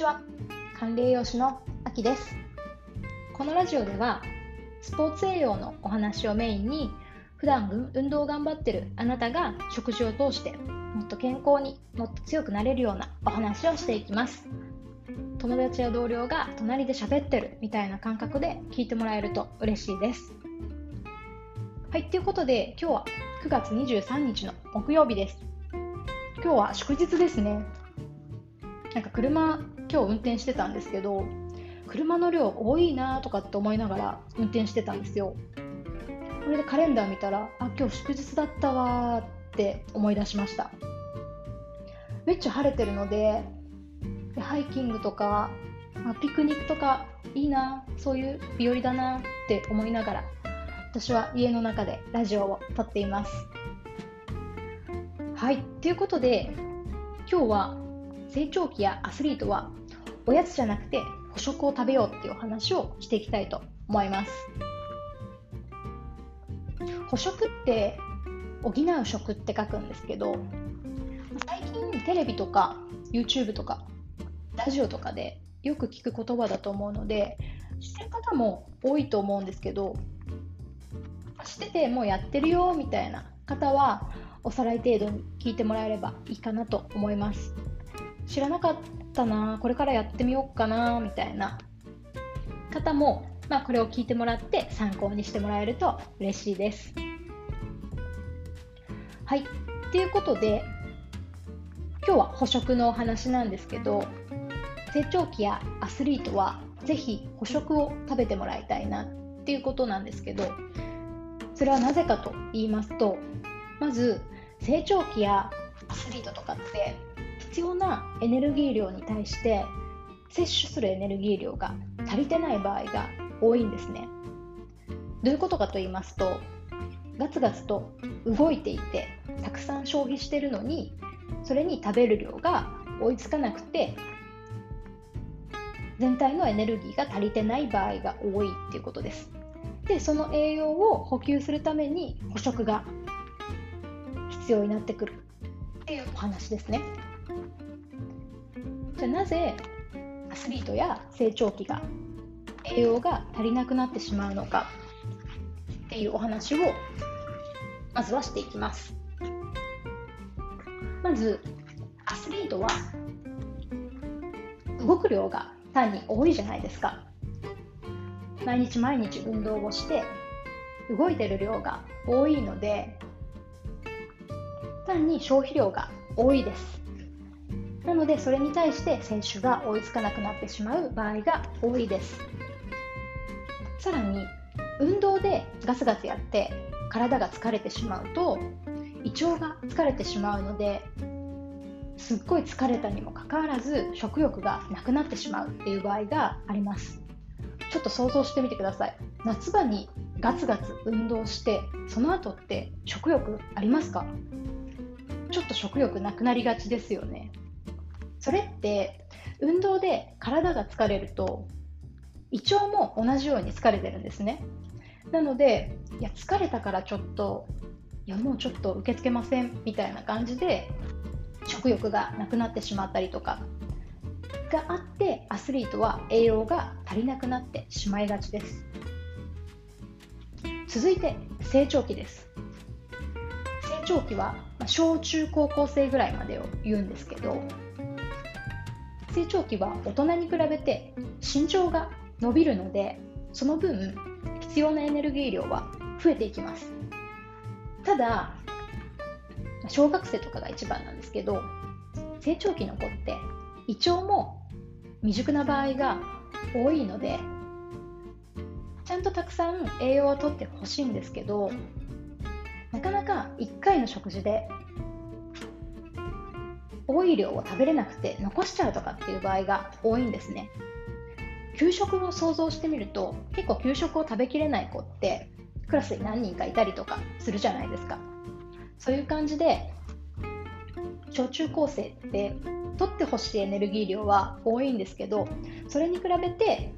ちは。管理栄養士のあきです。このラジオではスポーツ栄養のお話をメインに普段運動を頑張ってるあなたが食事を通してもっと健康にもっと強くなれるようなお話をしていきます。友達や同僚が隣で喋ってるみたいな感覚で聞いてもらえると嬉しいです。はいということで今日は9月23日の木曜日です。今日は祝日ですね。なんか車今日運転してたんですけど車の量多いなとかって思いながら運転してたんですよ。これでカレンダー見たらあ今日祝日だったわって思い出しました。めっちゃ晴れてるのでハイキングとか、まあ、ピクニックとかいいなそういう日和だなって思いながら私は家の中でラジオを撮っています。はいということで今日は成長期やアスリートはおやつじゃなくて捕食を食べようっていう話をしていきたいと思います。捕食って補う食って書くんですけど最近テレビとか YouTube とかラジオとかでよく聞く言葉だと思うので知ってる方も多いと思うんですけど知っててもうやってるよみたいな方はおさらい程度に聞いてもらえればいいかなと思います。知らなかったなこれからやってみようかなみたいな方も、まあ、これを聞いてもらって参考にしてもらえると嬉しいです。はい。ということで今日は捕食のお話なんですけど成長期やアスリートはぜひ捕食を食べてもらいたいなっていうことなんですけどそれはなぜかと言いますとまず成長期やアスリートとかって必要なエネルギー量に対して摂取するエネルギー量が足りてない場合が多いんですね。どういうことかと言いますとガツガツと動いていてたくさん消費してるのにそれに食べる量が追いつかなくて全体のエネルギーが足りてない場合が多いっていうことです。でその栄養を補給するために捕食が必要になってくるっていうお話ですね。じゃあなぜアスリートや成長期が栄養が足りなくなってしまうのかっていうお話をまずはしていきます。まずアスリートは動く量が単に多いじゃないですか。毎日毎日運動をして動いてる量が多いので単に消費量が多いです。なのでそれに対して選手が追いつかなくなってしまう場合が多いです。さらに運動でガツガツやって体が疲れてしまうと胃腸が疲れてしまうのですっごい疲れたにもかかわらず食欲がなくなってしまうっていう場合があります。ちょっと想像してみてください。夏場にガツガツ運動してその後って食欲ありますか？ちょっと食欲なくなりがちですよね。それって運動で体が疲れると胃腸も同じように疲れてるんですね。なのでいや疲れたからちょっといやもうちょっと受け付けませんみたいな感じで食欲がなくなってしまったりとかがあってアスリートは栄養が足りなくなってしまいがちです。続いて成長期です。成長期は小中高校生ぐらいまでを言うんですけど成長期は大人に比べて身長が伸びるのでその分必要なエネルギー量は増えていきます。ただ小学生とかが一番なんですけど成長期の子って胃腸も未熟な場合が多いのでちゃんとたくさん栄養をとってほしいんですけどなかなか1回の食事で多い量を食べれなくて残しちゃうとかっていう場合が多いんですね。給食を想像してみると結構給食を食べきれない子ってクラスに何人かいたりとかするじゃないですか。そういう感じで小中高生って取ってほしいエネルギー量は多いんですけどそれに比べて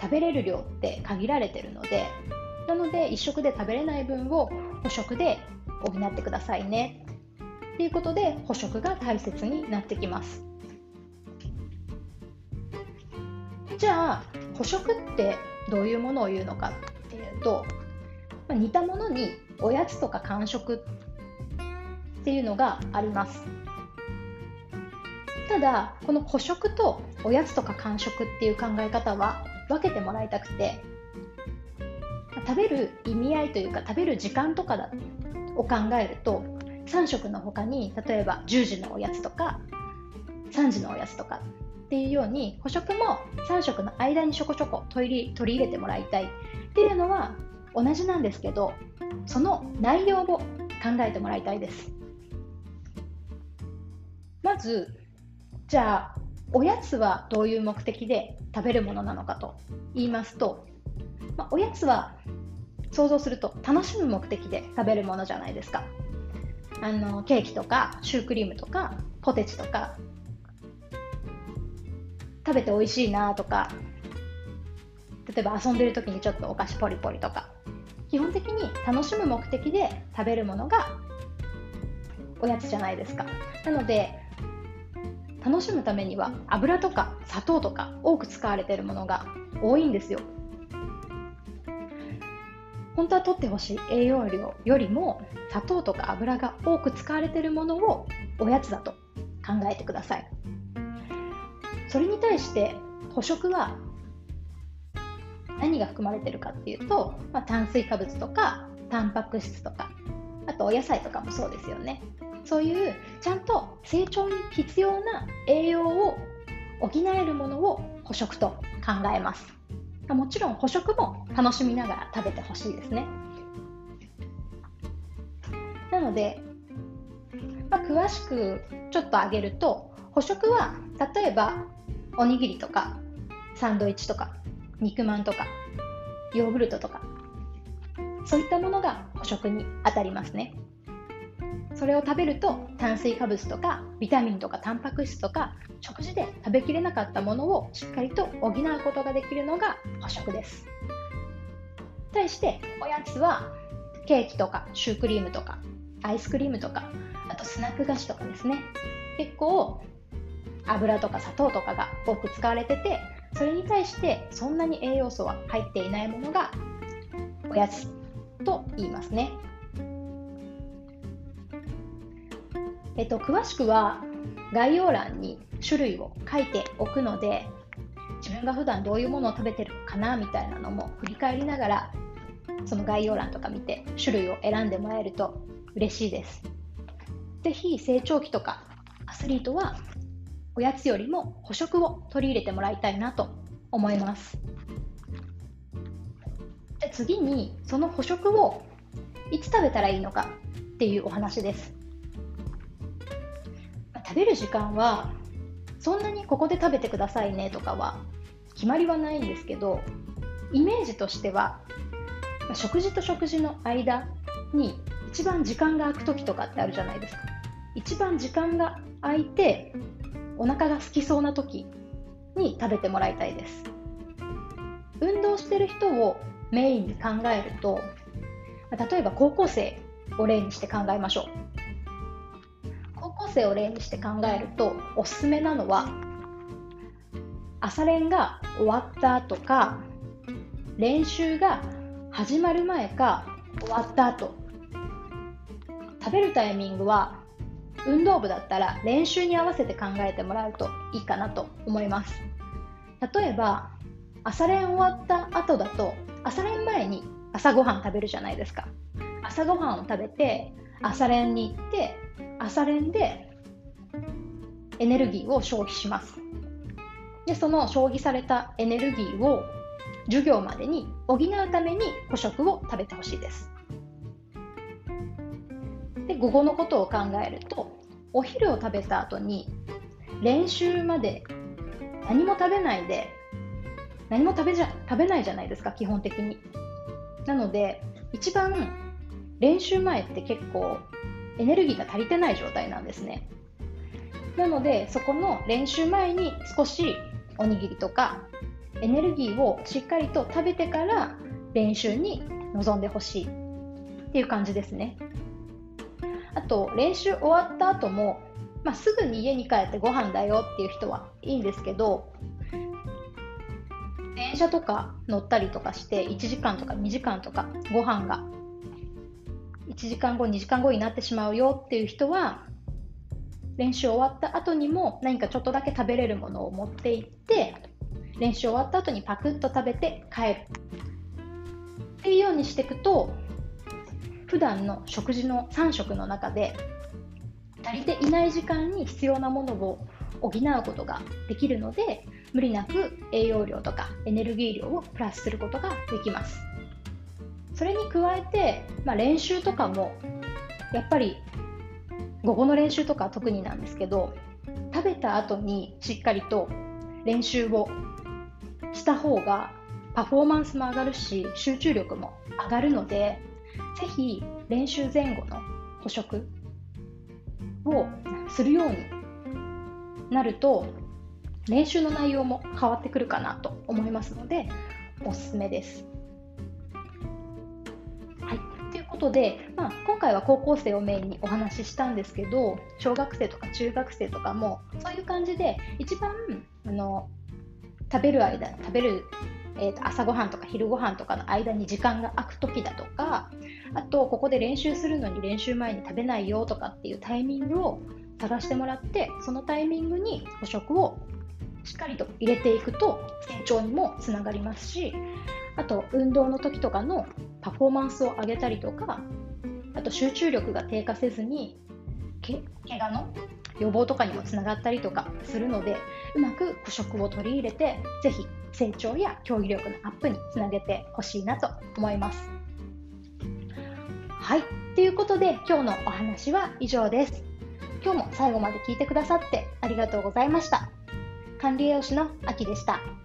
食べれる量って限られてるのでなので1食で食べれない分を5食で補ってくださいね。ということで捕食が大切になってきます。じゃあ捕食ってどういうものを言うのかっていうと、まあ、似たものにおやつとか間食っていうのがあります。ただこの捕食とおやつとか間食っていう考え方は分けてもらいたくて食べる意味合いというか食べる時間とかだを考えると3食の他に例えば10時のおやつとか3時のおやつとかっていうように捕食も3食の間にちょこちょこ取り取り入れてもらいたい。っていうのは同じなんですけどその内容を考えてもらいたいです。まずじゃあおやつはどういう目的で食べるものなのかと言いますと、まあ、おやつは想像すると楽しむ目的で食べるものじゃないですか。あのケーキとかシュークリームとかポテチとか食べて美味しいなとか例えば遊んでる時にちょっとお菓子ポリポリとか基本的に楽しむ目的で食べるものがおやつじゃないですか。なので楽しむためには油とか砂糖とか多く使われているものが多いんですよ。本当は取ってほしい栄養量よりも砂糖とか油が多く使われているものをおやつだと考えてください。それに対して捕食は何が含まれてるかっていうと、まあ、炭水化物とかタンパク質とかあとお野菜とかもそうですよね。そういうちゃんと成長に必要な栄養を補えるものを捕食と考えます。もちろん捕食も楽しみながら食べてほしいですね。なので、まあ、詳しくちょっと挙げると捕食は例えばおにぎりとかサンドイッチとか肉まんとかヨーグルトとかそういったものが捕食にあたりますね。それを食べると炭水化物とかビタミンとかタンパク質とか食事で食べきれなかったものをしっかりと補うことができるのが捕食です対しておやつはケーキとかシュークリームとかアイスクリームとかあとスナック菓子とかですね結構油とか砂糖とかが多く使われててそれに対してそんなに栄養素は入っていないものがおやつと言いますね。えっと、詳しくは概要欄に種類を書いておくので自分が普段どういうものを食べてるかなみたいなのも振り返りながらその概要欄とか見て種類を選んでもらえると嬉しいです。ぜひ成長期とかアスリートはおやつよりも捕食を取り入れてもらいたいなと思いますで次にその捕食をいつ食べたらいいのかっていうお話です食べる時間はそんなにここで食べてくださいねとかは決まりはないんですけどイメージとしては食事と食事の間に一番時間が空く時とかってあるじゃないですか。一番時間が空いてお腹が空きそうな時に食べてもらいたいです。運動してる人をメインに考えると例えば高校生を例にして考えましょう。生を例にして考えるとおすすめなのは朝練が終わった後か練習が始まる前か終わった後。食べるタイミングは運動部だったら練習に合わせて考えてもらうといいかなと思います。例えば朝練終わった後だと朝練前に朝ごはん食べるじゃないですか。朝ごはんを食べて朝練に行って朝練でエネルギーを消費します。でその消費されたエネルギーを授業までに補うために捕食を食べてほしいです。で午後のことを考えるとお昼を食べた後に練習まで何も食べないで何も食べじゃ食べないじゃないですか基本的に。なので一番練習前って結構エネルギーが足りてない状態なんですね。なのでそこの練習前に少しおにぎりとかエネルギーをしっかりと食べてから練習に臨んでほしいっていう感じですね。あと練習終わった後も、まあ、すぐに家に帰ってご飯だよっていう人はいいんですけど電車とか乗ったりとかして1時間とか2時間とかご飯が1時間後2時間後になってしまうよっていう人は練習終わった後にも何かちょっとだけ食べれるものを持って行って練習終わった後にパクッと食べて帰るっていうようにしていくと普段の食事の3食の中で足りていない時間に必要なものを補うことができるので無理なく栄養量とかエネルギー量をプラスすることができます。それに加えて、まあ、練習とかもやっぱり午後の練習とか特になんですけど食べた後にしっかりと練習をした方がパフォーマンスも上がるし集中力も上がるのでぜひ練習前後の捕食をするようになると練習の内容も変わってくるかなと思いますのでおすすめです。ことで、まあ、今回は高校生をメインにお話ししたんですけど小学生とか中学生とかもそういう感じで一番あの食べる間食べるえー、と朝ごはんとか昼ごはんとかの間に時間が空く時だとかあとここで練習するのに練習前に食べないよとかっていうタイミングを探してもらってそのタイミングに捕食をしっかりと入れていくと成長にもつながりますしあと運動の時とかのパフォーマンスを上げたりとかあと集中力が低下せずにけ怪我の予防とかにもつながったりとかするのでうまく捕食を取り入れてぜひ成長や競技力のアップにつなげてほしいなと思います。はい、ということで今日のお話は以上です。今日も最後まで聞いてくださってありがとうございました。管理栄養士のあきでした。